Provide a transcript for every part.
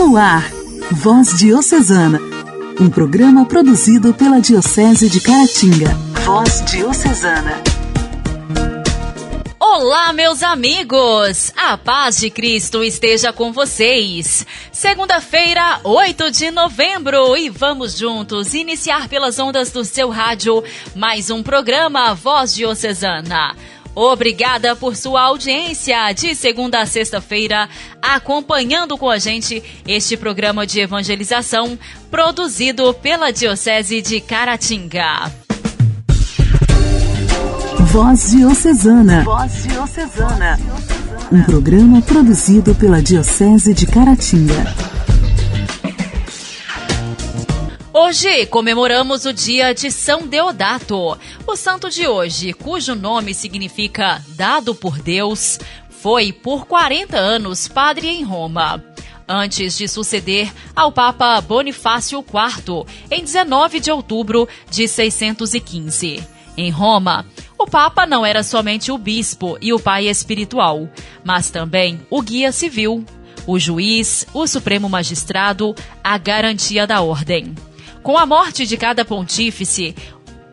No ar, Voz Diocesana, um programa produzido pela Diocese de Caratinga. Voz Diocesana. Olá, meus amigos! A paz de Cristo esteja com vocês. Segunda-feira, 8 de novembro, e vamos juntos iniciar pelas ondas do seu rádio mais um programa Voz Diocesana. Obrigada por sua audiência de segunda a sexta-feira, acompanhando com a gente este programa de evangelização produzido pela Diocese de Caratinga. Voz Diocesana. Voz Diocesana. Um programa produzido pela Diocese de Caratinga. Hoje comemoramos o dia de São Deodato. O santo de hoje, cujo nome significa dado por Deus, foi por 40 anos padre em Roma. Antes de suceder ao Papa Bonifácio IV, em 19 de outubro de 615. Em Roma, o Papa não era somente o bispo e o pai espiritual, mas também o guia civil, o juiz, o supremo magistrado, a garantia da ordem. Com a morte de cada pontífice,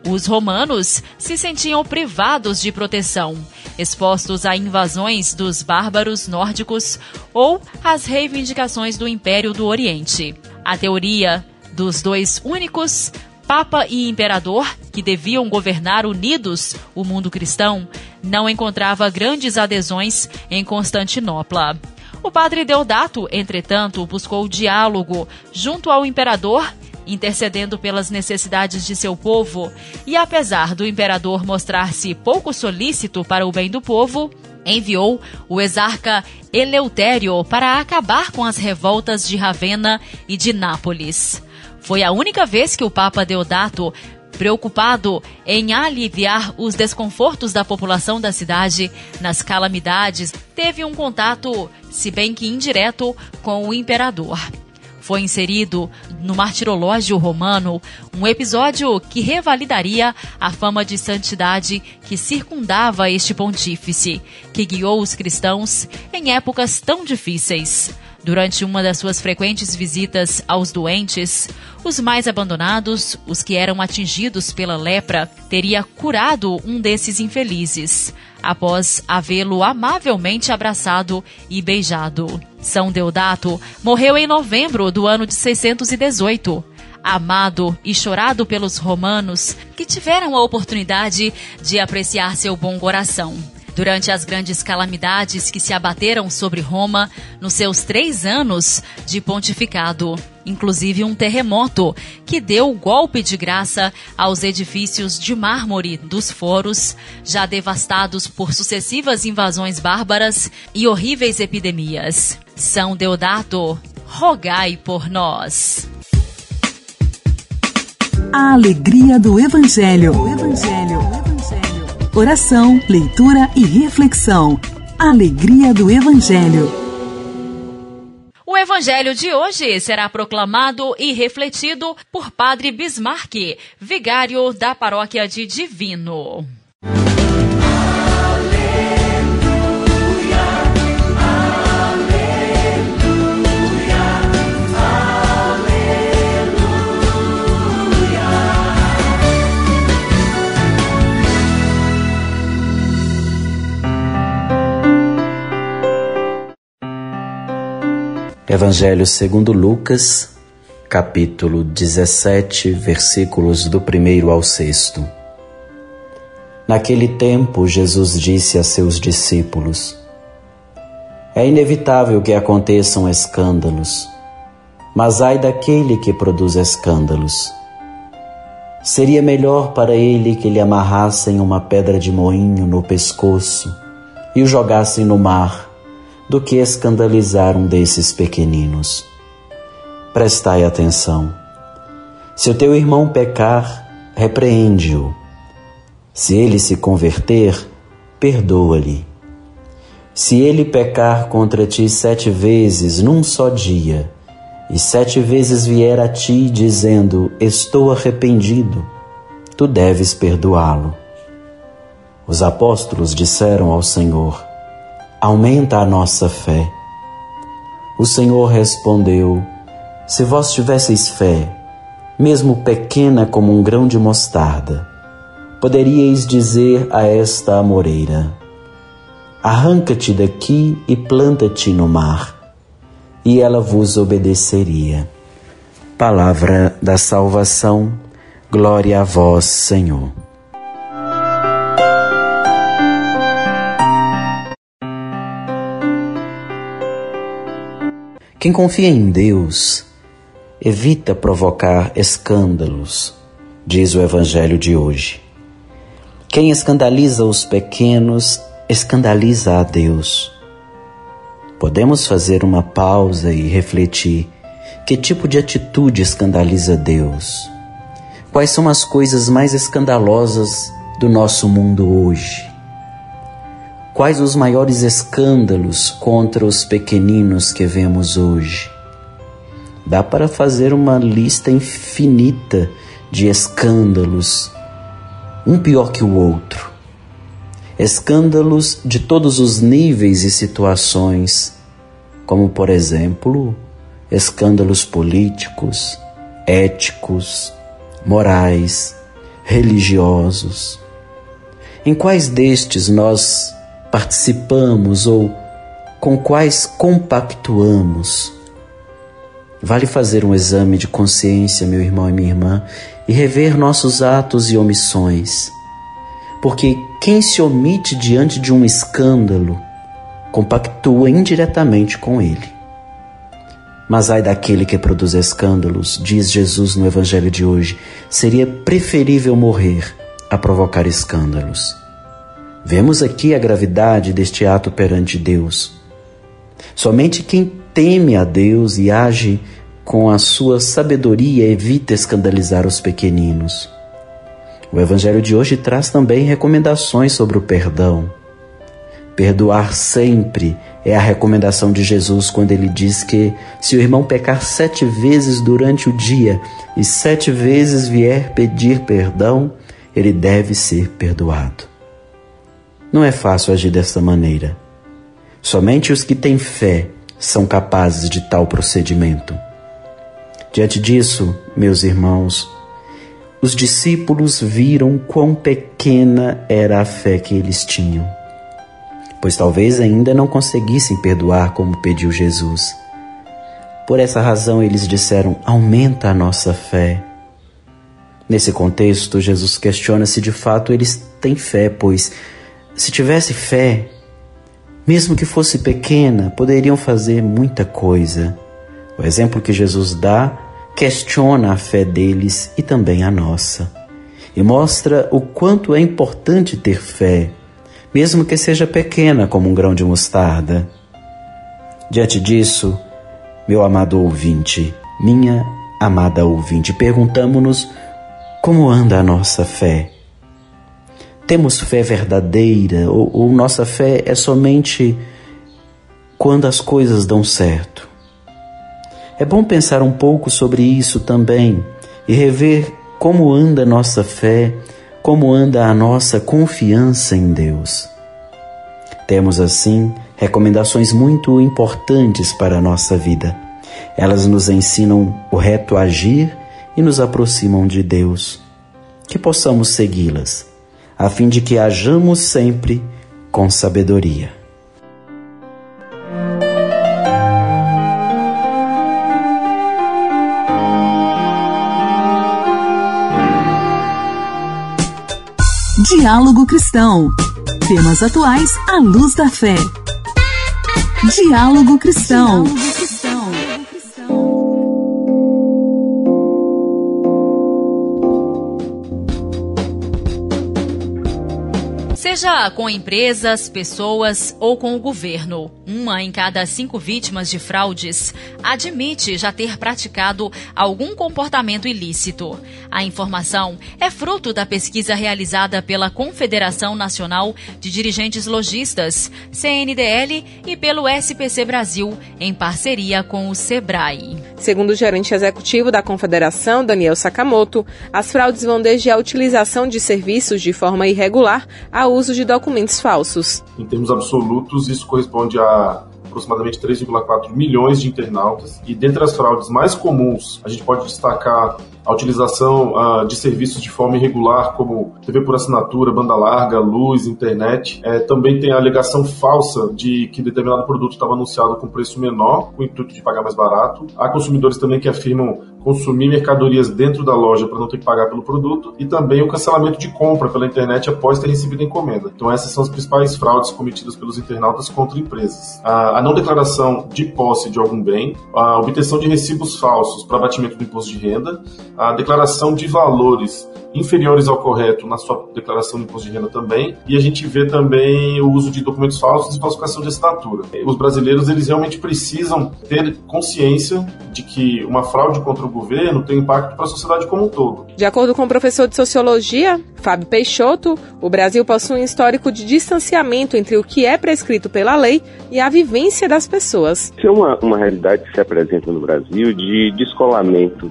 os romanos se sentiam privados de proteção, expostos a invasões dos bárbaros nórdicos ou às reivindicações do Império do Oriente. A teoria dos dois únicos, Papa e Imperador, que deviam governar unidos o mundo cristão, não encontrava grandes adesões em Constantinopla. O padre Deodato, entretanto, buscou diálogo junto ao imperador intercedendo pelas necessidades de seu povo, e apesar do imperador mostrar-se pouco solícito para o bem do povo, enviou o exarca Eleutério para acabar com as revoltas de Ravenna e de Nápoles. Foi a única vez que o Papa Deodato preocupado em aliviar os desconfortos da população da cidade nas calamidades, teve um contato, se bem que indireto, com o imperador foi inserido no Martirológio Romano um episódio que revalidaria a fama de santidade que circundava este pontífice, que guiou os cristãos em épocas tão difíceis. Durante uma das suas frequentes visitas aos doentes, os mais abandonados, os que eram atingidos pela lepra, teria curado um desses infelizes, após havê-lo amavelmente abraçado e beijado. São Deodato morreu em novembro do ano de 618 amado e chorado pelos romanos que tiveram a oportunidade de apreciar seu bom coração durante as grandes calamidades que se abateram sobre Roma nos seus três anos de pontificado, inclusive um terremoto que deu golpe de graça aos edifícios de mármore dos foros, já devastados por sucessivas invasões bárbaras e horríveis epidemias. São Deodato, rogai por nós. A alegria do Evangelho. O Evangelho. O Evangelho oração, leitura e reflexão. Alegria do Evangelho. O Evangelho de hoje será proclamado e refletido por Padre Bismarck, vigário da paróquia de Divino. Evangelho segundo Lucas, capítulo 17, versículos do 1 ao 6. Naquele tempo, Jesus disse a seus discípulos: É inevitável que aconteçam escândalos, mas ai daquele que produz escândalos. Seria melhor para ele que lhe amarrassem uma pedra de moinho no pescoço e o jogassem no mar do que escandalizar um desses pequeninos. Prestai atenção. Se o teu irmão pecar, repreende-o. Se ele se converter, perdoa-lhe. Se ele pecar contra ti sete vezes num só dia, e sete vezes vier a ti dizendo: Estou arrependido, tu deves perdoá-lo. Os apóstolos disseram ao Senhor: aumenta a nossa fé. O Senhor respondeu: Se vós tivesseis fé, mesmo pequena como um grão de mostarda, poderíeis dizer a esta amoreira: Arranca-te daqui e planta-te no mar, e ela vos obedeceria. Palavra da salvação, glória a vós, Senhor. Quem confia em Deus evita provocar escândalos, diz o Evangelho de hoje. Quem escandaliza os pequenos escandaliza a Deus. Podemos fazer uma pausa e refletir: que tipo de atitude escandaliza Deus? Quais são as coisas mais escandalosas do nosso mundo hoje? Quais os maiores escândalos contra os pequeninos que vemos hoje? Dá para fazer uma lista infinita de escândalos, um pior que o outro. Escândalos de todos os níveis e situações, como, por exemplo, escândalos políticos, éticos, morais, religiosos. Em quais destes nós participamos ou com quais compactuamos. Vale fazer um exame de consciência, meu irmão e minha irmã, e rever nossos atos e omissões. Porque quem se omite diante de um escândalo compactua indiretamente com ele. Mas ai daquele que produz escândalos, diz Jesus no Evangelho de hoje, seria preferível morrer a provocar escândalos. Vemos aqui a gravidade deste ato perante Deus. Somente quem teme a Deus e age com a sua sabedoria evita escandalizar os pequeninos. O Evangelho de hoje traz também recomendações sobre o perdão. Perdoar sempre é a recomendação de Jesus quando ele diz que se o irmão pecar sete vezes durante o dia e sete vezes vier pedir perdão, ele deve ser perdoado. Não é fácil agir dessa maneira. Somente os que têm fé são capazes de tal procedimento. Diante disso, meus irmãos, os discípulos viram quão pequena era a fé que eles tinham, pois talvez ainda não conseguissem perdoar como pediu Jesus. Por essa razão, eles disseram: Aumenta a nossa fé. Nesse contexto, Jesus questiona se de fato eles têm fé, pois se tivesse fé, mesmo que fosse pequena, poderiam fazer muita coisa. O exemplo que Jesus dá questiona a fé deles e também a nossa, e mostra o quanto é importante ter fé, mesmo que seja pequena como um grão de mostarda. Diante disso, meu amado ouvinte, minha amada ouvinte, perguntamos-nos como anda a nossa fé. Temos fé verdadeira ou, ou nossa fé é somente quando as coisas dão certo? É bom pensar um pouco sobre isso também e rever como anda a nossa fé, como anda a nossa confiança em Deus. Temos, assim, recomendações muito importantes para a nossa vida. Elas nos ensinam o reto agir e nos aproximam de Deus. Que possamos segui-las a fim de que hajamos sempre com sabedoria. Diálogo Cristão. Temas atuais à luz da fé. Diálogo Cristão. Diálogo Seja com empresas, pessoas ou com o governo, uma em cada cinco vítimas de fraudes admite já ter praticado algum comportamento ilícito. A informação é fruto da pesquisa realizada pela Confederação Nacional de Dirigentes Logistas, CNDL, e pelo SPC Brasil, em parceria com o SEBRAE. Segundo o gerente executivo da Confederação, Daniel Sakamoto, as fraudes vão desde a utilização de serviços de forma irregular a uso de documentos falsos. Em termos absolutos, isso corresponde a aproximadamente 3,4 milhões de internautas. E dentre as fraudes mais comuns, a gente pode destacar a utilização uh, de serviços de forma irregular, como TV por assinatura, banda larga, luz, internet. É, também tem a alegação falsa de que determinado produto estava anunciado com preço menor, com o intuito de pagar mais barato. Há consumidores também que afirmam consumir mercadorias dentro da loja para não ter que pagar pelo produto e também o cancelamento de compra pela internet após ter recebido a encomenda. Então essas são as principais fraudes cometidas pelos internautas contra empresas. A, a não declaração de posse de algum bem, a obtenção de recibos falsos para abatimento do imposto de renda, a declaração de valores inferiores ao correto na sua declaração de imposto de renda também, e a gente vê também o uso de documentos falsos e falsificação de assinatura. Os brasileiros eles realmente precisam ter consciência de que uma fraude contra o governo tem impacto para a sociedade como um todo. De acordo com o professor de sociologia, Fábio Peixoto, o Brasil possui um histórico de distanciamento entre o que é prescrito pela lei e a vivência das pessoas. Isso é uma, uma realidade que se apresenta no Brasil de descolamento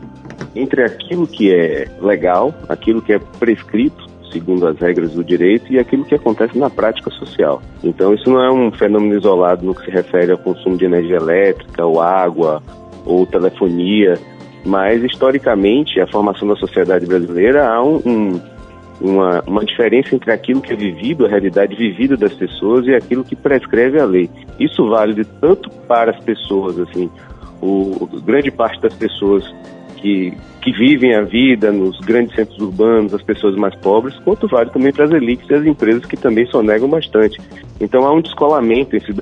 entre aquilo que é legal, aquilo que é prescrito segundo as regras do direito e aquilo que acontece na prática social. Então isso não é um fenômeno isolado no que se refere ao consumo de energia elétrica, ou água, ou telefonia, mas historicamente a formação da sociedade brasileira há um, um, uma, uma diferença entre aquilo que é vivido, a realidade vivida das pessoas e aquilo que prescreve a lei. Isso vale tanto para as pessoas, assim, o, grande parte das pessoas que, que vivem a vida nos grandes centros urbanos, as pessoas mais pobres, quanto vale também para as elites e as empresas que também sonegam bastante. Então há um descolamento desse,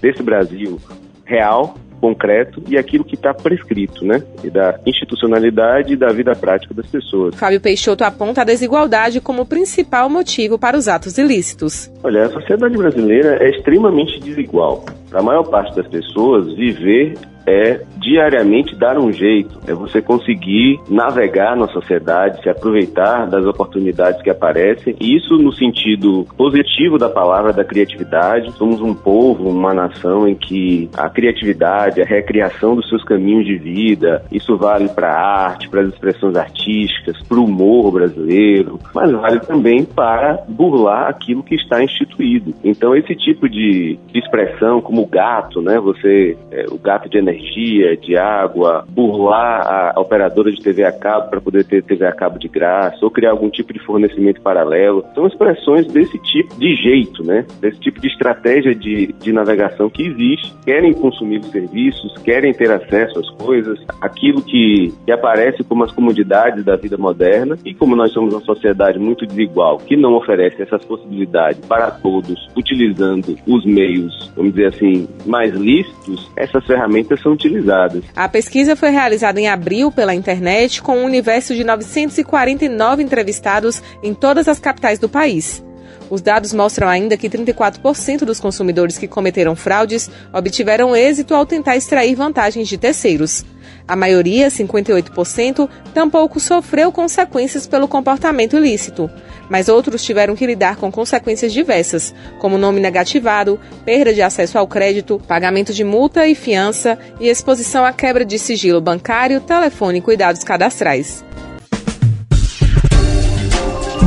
desse Brasil real concreto e aquilo que está prescrito, né? E da institucionalidade e da vida prática das pessoas. Fábio Peixoto aponta a desigualdade como principal motivo para os atos ilícitos. Olha, a sociedade brasileira é extremamente desigual. Para a maior parte das pessoas, viver é diariamente dar um jeito, é você conseguir navegar na sociedade, se aproveitar das oportunidades que aparecem, e isso no sentido positivo da palavra da criatividade. Somos um povo, uma nação em que a criatividade, a recriação dos seus caminhos de vida, isso vale para a arte, para as expressões artísticas, para o humor brasileiro, mas vale também para burlar aquilo que está instituído. Então esse tipo de, expressão, como o gato, né? Você, é, o gato de energia energia, de água, burlar a operadora de TV a cabo para poder ter TV a cabo de graça, ou criar algum tipo de fornecimento paralelo. São expressões desse tipo de jeito, né? Desse tipo de estratégia de, de navegação que existe. Querem consumir os serviços, querem ter acesso às coisas, aquilo que, que aparece como as comodidades da vida moderna. E como nós somos uma sociedade muito desigual, que não oferece essas possibilidades para todos, utilizando os meios, vamos dizer assim, mais lícitos, essas ferramentas são utilizadas. A pesquisa foi realizada em abril pela internet com um universo de 949 entrevistados em todas as capitais do país. Os dados mostram ainda que 34% dos consumidores que cometeram fraudes obtiveram êxito ao tentar extrair vantagens de terceiros. A maioria, 58%, tampouco sofreu consequências pelo comportamento ilícito, mas outros tiveram que lidar com consequências diversas, como nome negativado, perda de acesso ao crédito, pagamento de multa e fiança e exposição à quebra de sigilo bancário, telefônico e dados cadastrais.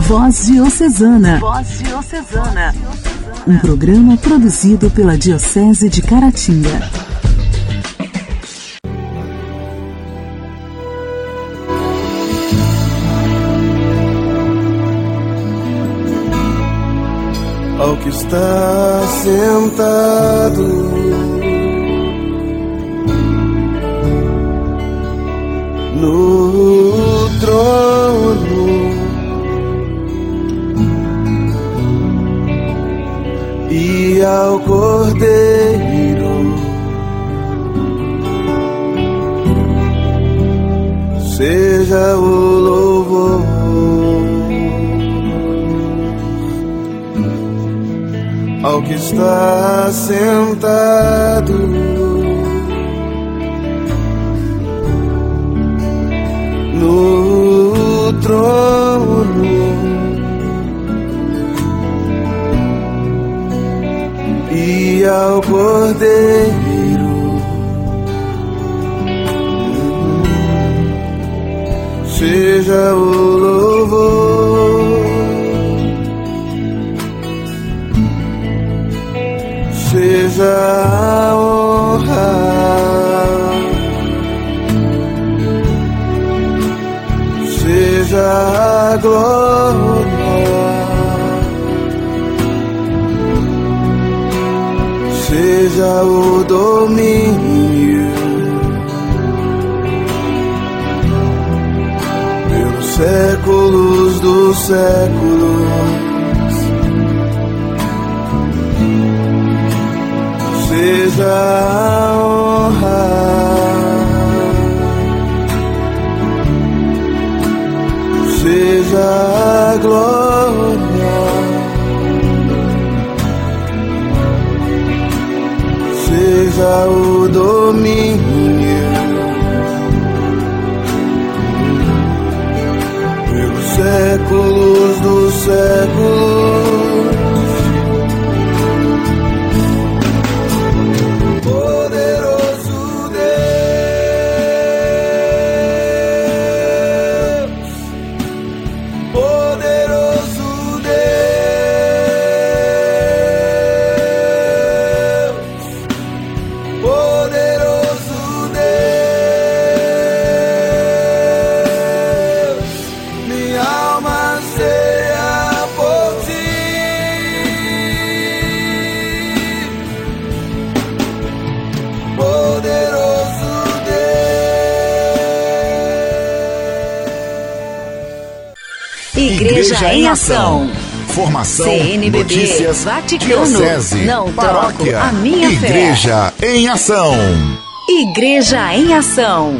Voz Diocesana. Voz Diocesana. Um programa produzido pela Diocese de Caratinga. ao que está sentado. No trono e ao cordeiro seja o louvor. ao que está sentado. No trono ao Cordeiro. Seja o louvor, seja a honra, seja a glória. Seja o domínio pelos séculos dos séculos. seja a honra. Seja a glória, seja o domínio pelos séculos dos séculos. Igreja em Ação. Formação, CNBB, notícias, Vaticano, diocese, não paróquia, troco a minha Igreja em Ação. Igreja em Ação.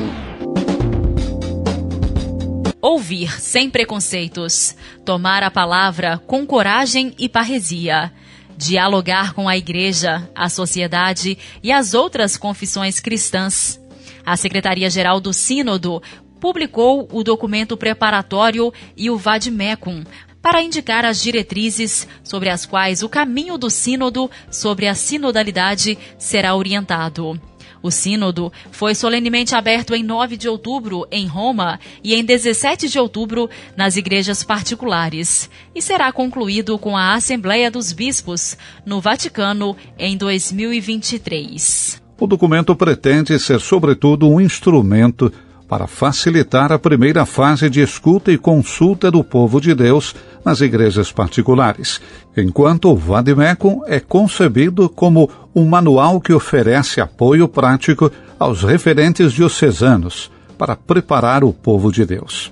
Ouvir sem preconceitos. Tomar a palavra com coragem e parresia. Dialogar com a igreja, a sociedade e as outras confissões cristãs. A Secretaria-Geral do Sínodo publicou o documento preparatório e o Vadmecum para indicar as diretrizes sobre as quais o caminho do Sínodo sobre a sinodalidade será orientado. O Sínodo foi solenemente aberto em 9 de outubro em Roma e em 17 de outubro nas igrejas particulares e será concluído com a Assembleia dos Bispos no Vaticano em 2023. O documento pretende ser, sobretudo, um instrumento para facilitar a primeira fase de escuta e consulta do povo de Deus nas igrejas particulares, enquanto o Vademecum é concebido como um manual que oferece apoio prático aos referentes diocesanos para preparar o povo de Deus.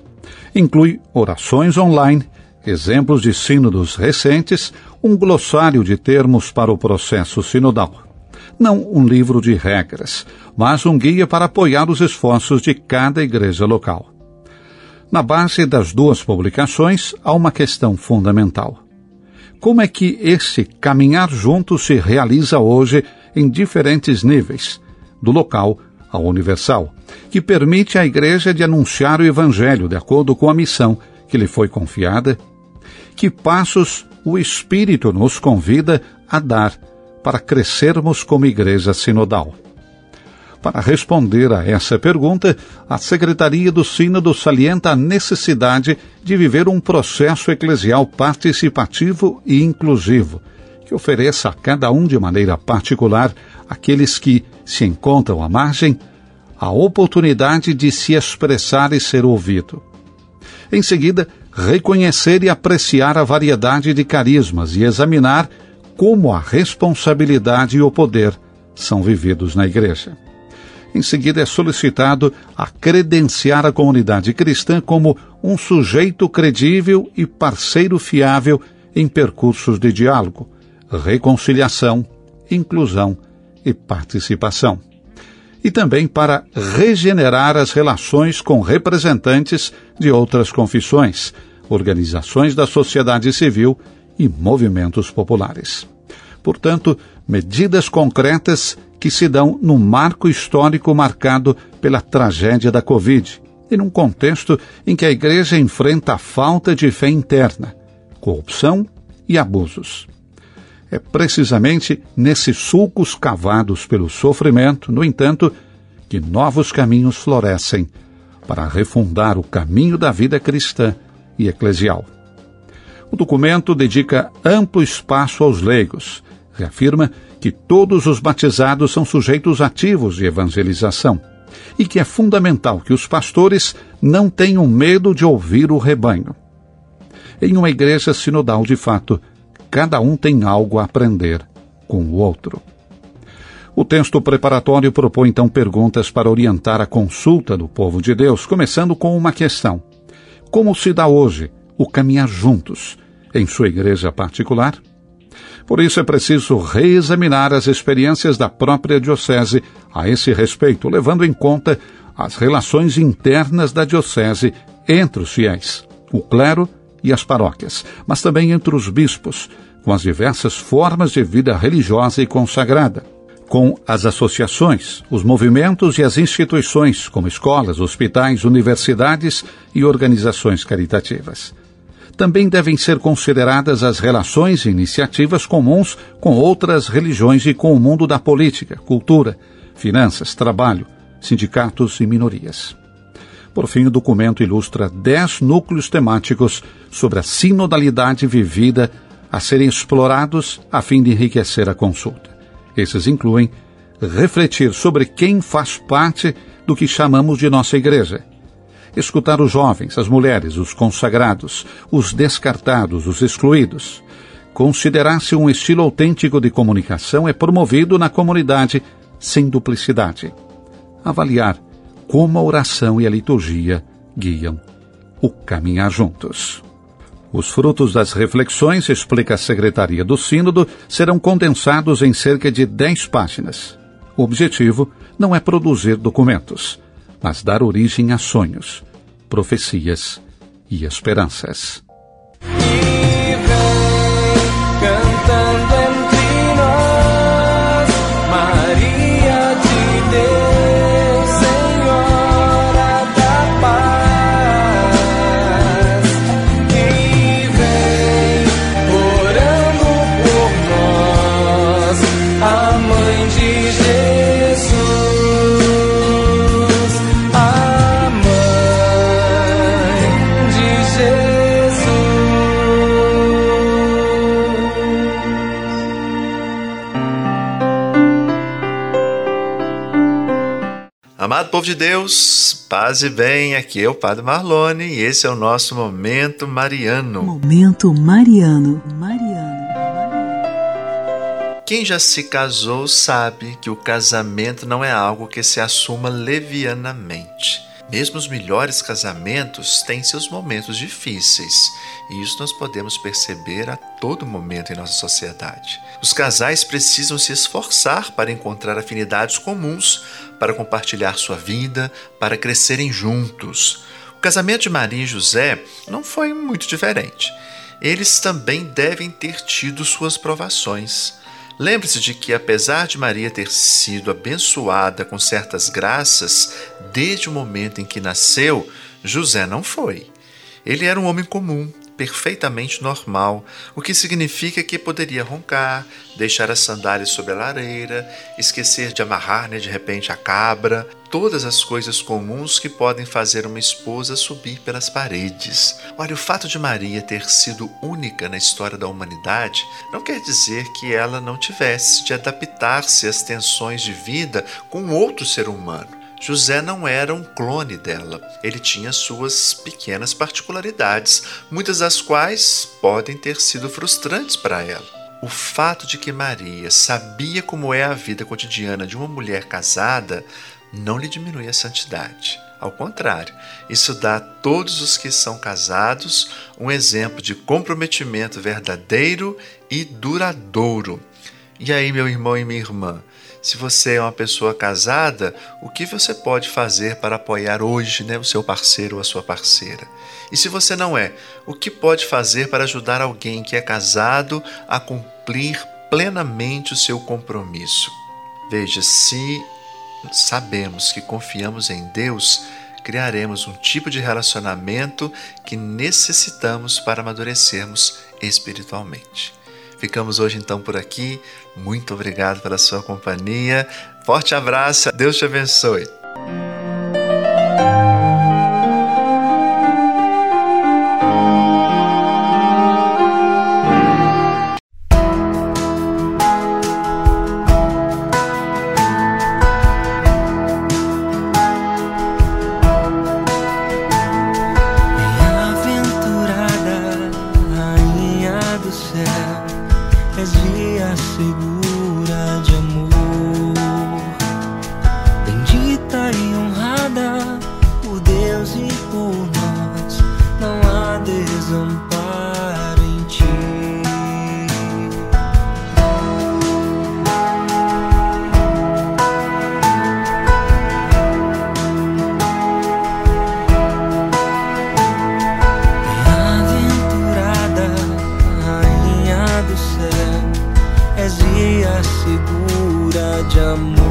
Inclui orações online, exemplos de sínodos recentes, um glossário de termos para o processo sinodal não um livro de regras, mas um guia para apoiar os esforços de cada igreja local. Na base das duas publicações há uma questão fundamental. Como é que esse caminhar junto se realiza hoje em diferentes níveis, do local ao universal, que permite à Igreja de anunciar o Evangelho de acordo com a missão que lhe foi confiada? Que passos o Espírito nos convida a dar para crescermos como igreja sinodal? Para responder a essa pergunta, a Secretaria do Sínodo salienta a necessidade de viver um processo eclesial participativo e inclusivo, que ofereça a cada um de maneira particular, aqueles que se encontram à margem, a oportunidade de se expressar e ser ouvido. Em seguida, reconhecer e apreciar a variedade de carismas e examinar como a responsabilidade e o poder são vividos na Igreja. Em seguida, é solicitado a credenciar a comunidade cristã como um sujeito credível e parceiro fiável em percursos de diálogo, reconciliação, inclusão e participação. E também para regenerar as relações com representantes de outras confissões, organizações da sociedade civil e movimentos populares. Portanto, medidas concretas que se dão num marco histórico marcado pela tragédia da Covid e num contexto em que a Igreja enfrenta a falta de fé interna, corrupção e abusos. É precisamente nesses sulcos cavados pelo sofrimento, no entanto, que novos caminhos florescem para refundar o caminho da vida cristã e eclesial. O documento dedica amplo espaço aos leigos. Reafirma que todos os batizados são sujeitos ativos de evangelização e que é fundamental que os pastores não tenham medo de ouvir o rebanho. Em uma igreja sinodal de fato, cada um tem algo a aprender com o outro. O texto preparatório propõe então perguntas para orientar a consulta do povo de Deus, começando com uma questão: Como se dá hoje o caminhar juntos em sua igreja particular? Por isso é preciso reexaminar as experiências da própria Diocese a esse respeito, levando em conta as relações internas da Diocese entre os fiéis, o clero e as paróquias, mas também entre os bispos, com as diversas formas de vida religiosa e consagrada com as associações, os movimentos e as instituições, como escolas, hospitais, universidades e organizações caritativas. Também devem ser consideradas as relações e iniciativas comuns com outras religiões e com o mundo da política, cultura, finanças, trabalho, sindicatos e minorias. Por fim, o documento ilustra dez núcleos temáticos sobre a sinodalidade vivida a serem explorados a fim de enriquecer a consulta. Esses incluem refletir sobre quem faz parte do que chamamos de nossa igreja. Escutar os jovens, as mulheres, os consagrados, os descartados, os excluídos. Considerar-se um estilo autêntico de comunicação é promovido na comunidade sem duplicidade. Avaliar como a oração e a liturgia guiam o caminhar juntos. Os frutos das reflexões, explica a Secretaria do Sínodo, serão condensados em cerca de 10 páginas. O objetivo não é produzir documentos, mas dar origem a sonhos, profecias e esperanças. De Deus, paz e bem, aqui é o Padre Marlone e esse é o nosso Momento Mariano. Momento Mariano. Mariano. Quem já se casou sabe que o casamento não é algo que se assuma levianamente. Mesmo os melhores casamentos têm seus momentos difíceis, e isso nós podemos perceber a todo momento em nossa sociedade. Os casais precisam se esforçar para encontrar afinidades comuns, para compartilhar sua vida, para crescerem juntos. O casamento de Maria e José não foi muito diferente. Eles também devem ter tido suas provações. Lembre-se de que, apesar de Maria ter sido abençoada com certas graças desde o momento em que nasceu, José não foi. Ele era um homem comum, perfeitamente normal, o que significa que poderia roncar, deixar as sandálias sobre a lareira, esquecer de amarrar né, de repente a cabra, todas as coisas comuns que podem fazer uma esposa subir pelas paredes. Olha, o fato de Maria ter sido única na história da humanidade não quer dizer que ela não tivesse de adaptar-se às tensões de vida com outro ser humano. José não era um clone dela. Ele tinha suas pequenas particularidades, muitas das quais podem ter sido frustrantes para ela. O fato de que Maria sabia como é a vida cotidiana de uma mulher casada não lhe diminui a santidade. Ao contrário, isso dá a todos os que são casados um exemplo de comprometimento verdadeiro e duradouro. E aí, meu irmão e minha irmã, se você é uma pessoa casada, o que você pode fazer para apoiar hoje né, o seu parceiro ou a sua parceira? E se você não é, o que pode fazer para ajudar alguém que é casado a cumprir plenamente o seu compromisso? Veja, se sabemos que confiamos em Deus, criaremos um tipo de relacionamento que necessitamos para amadurecermos espiritualmente. Ficamos hoje então por aqui. Muito obrigado pela sua companhia. Forte abraço. Deus te abençoe. wajahmu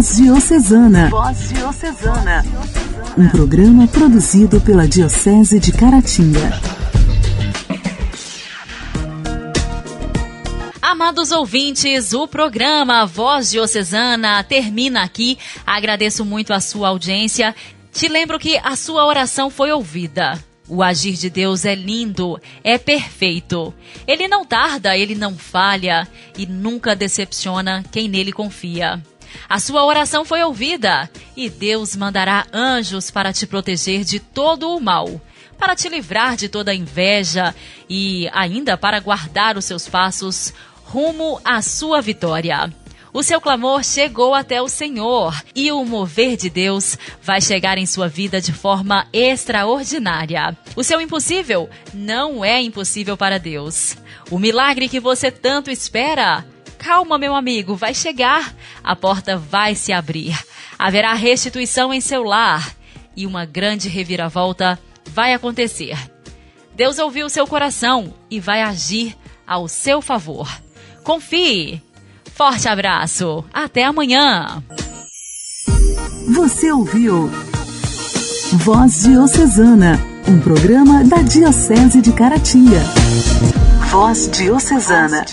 Voz Diocesana. Voz Diocesana. Um programa produzido pela Diocese de Caratinga. Amados ouvintes, o programa Voz Diocesana termina aqui. Agradeço muito a sua audiência. Te lembro que a sua oração foi ouvida. O agir de Deus é lindo, é perfeito. Ele não tarda, ele não falha e nunca decepciona quem nele confia. A sua oração foi ouvida e Deus mandará anjos para te proteger de todo o mal, para te livrar de toda inveja e ainda para guardar os seus passos rumo à sua vitória. O seu clamor chegou até o Senhor e o mover de Deus vai chegar em sua vida de forma extraordinária. O seu impossível não é impossível para Deus. O milagre que você tanto espera Calma, meu amigo, vai chegar. A porta vai se abrir. Haverá restituição em seu lar e uma grande reviravolta vai acontecer. Deus ouviu seu coração e vai agir ao seu favor. Confie. Forte abraço. Até amanhã. Você ouviu Voz Diocesana, um programa da Diocese de Caratinga. Voz Diocesana.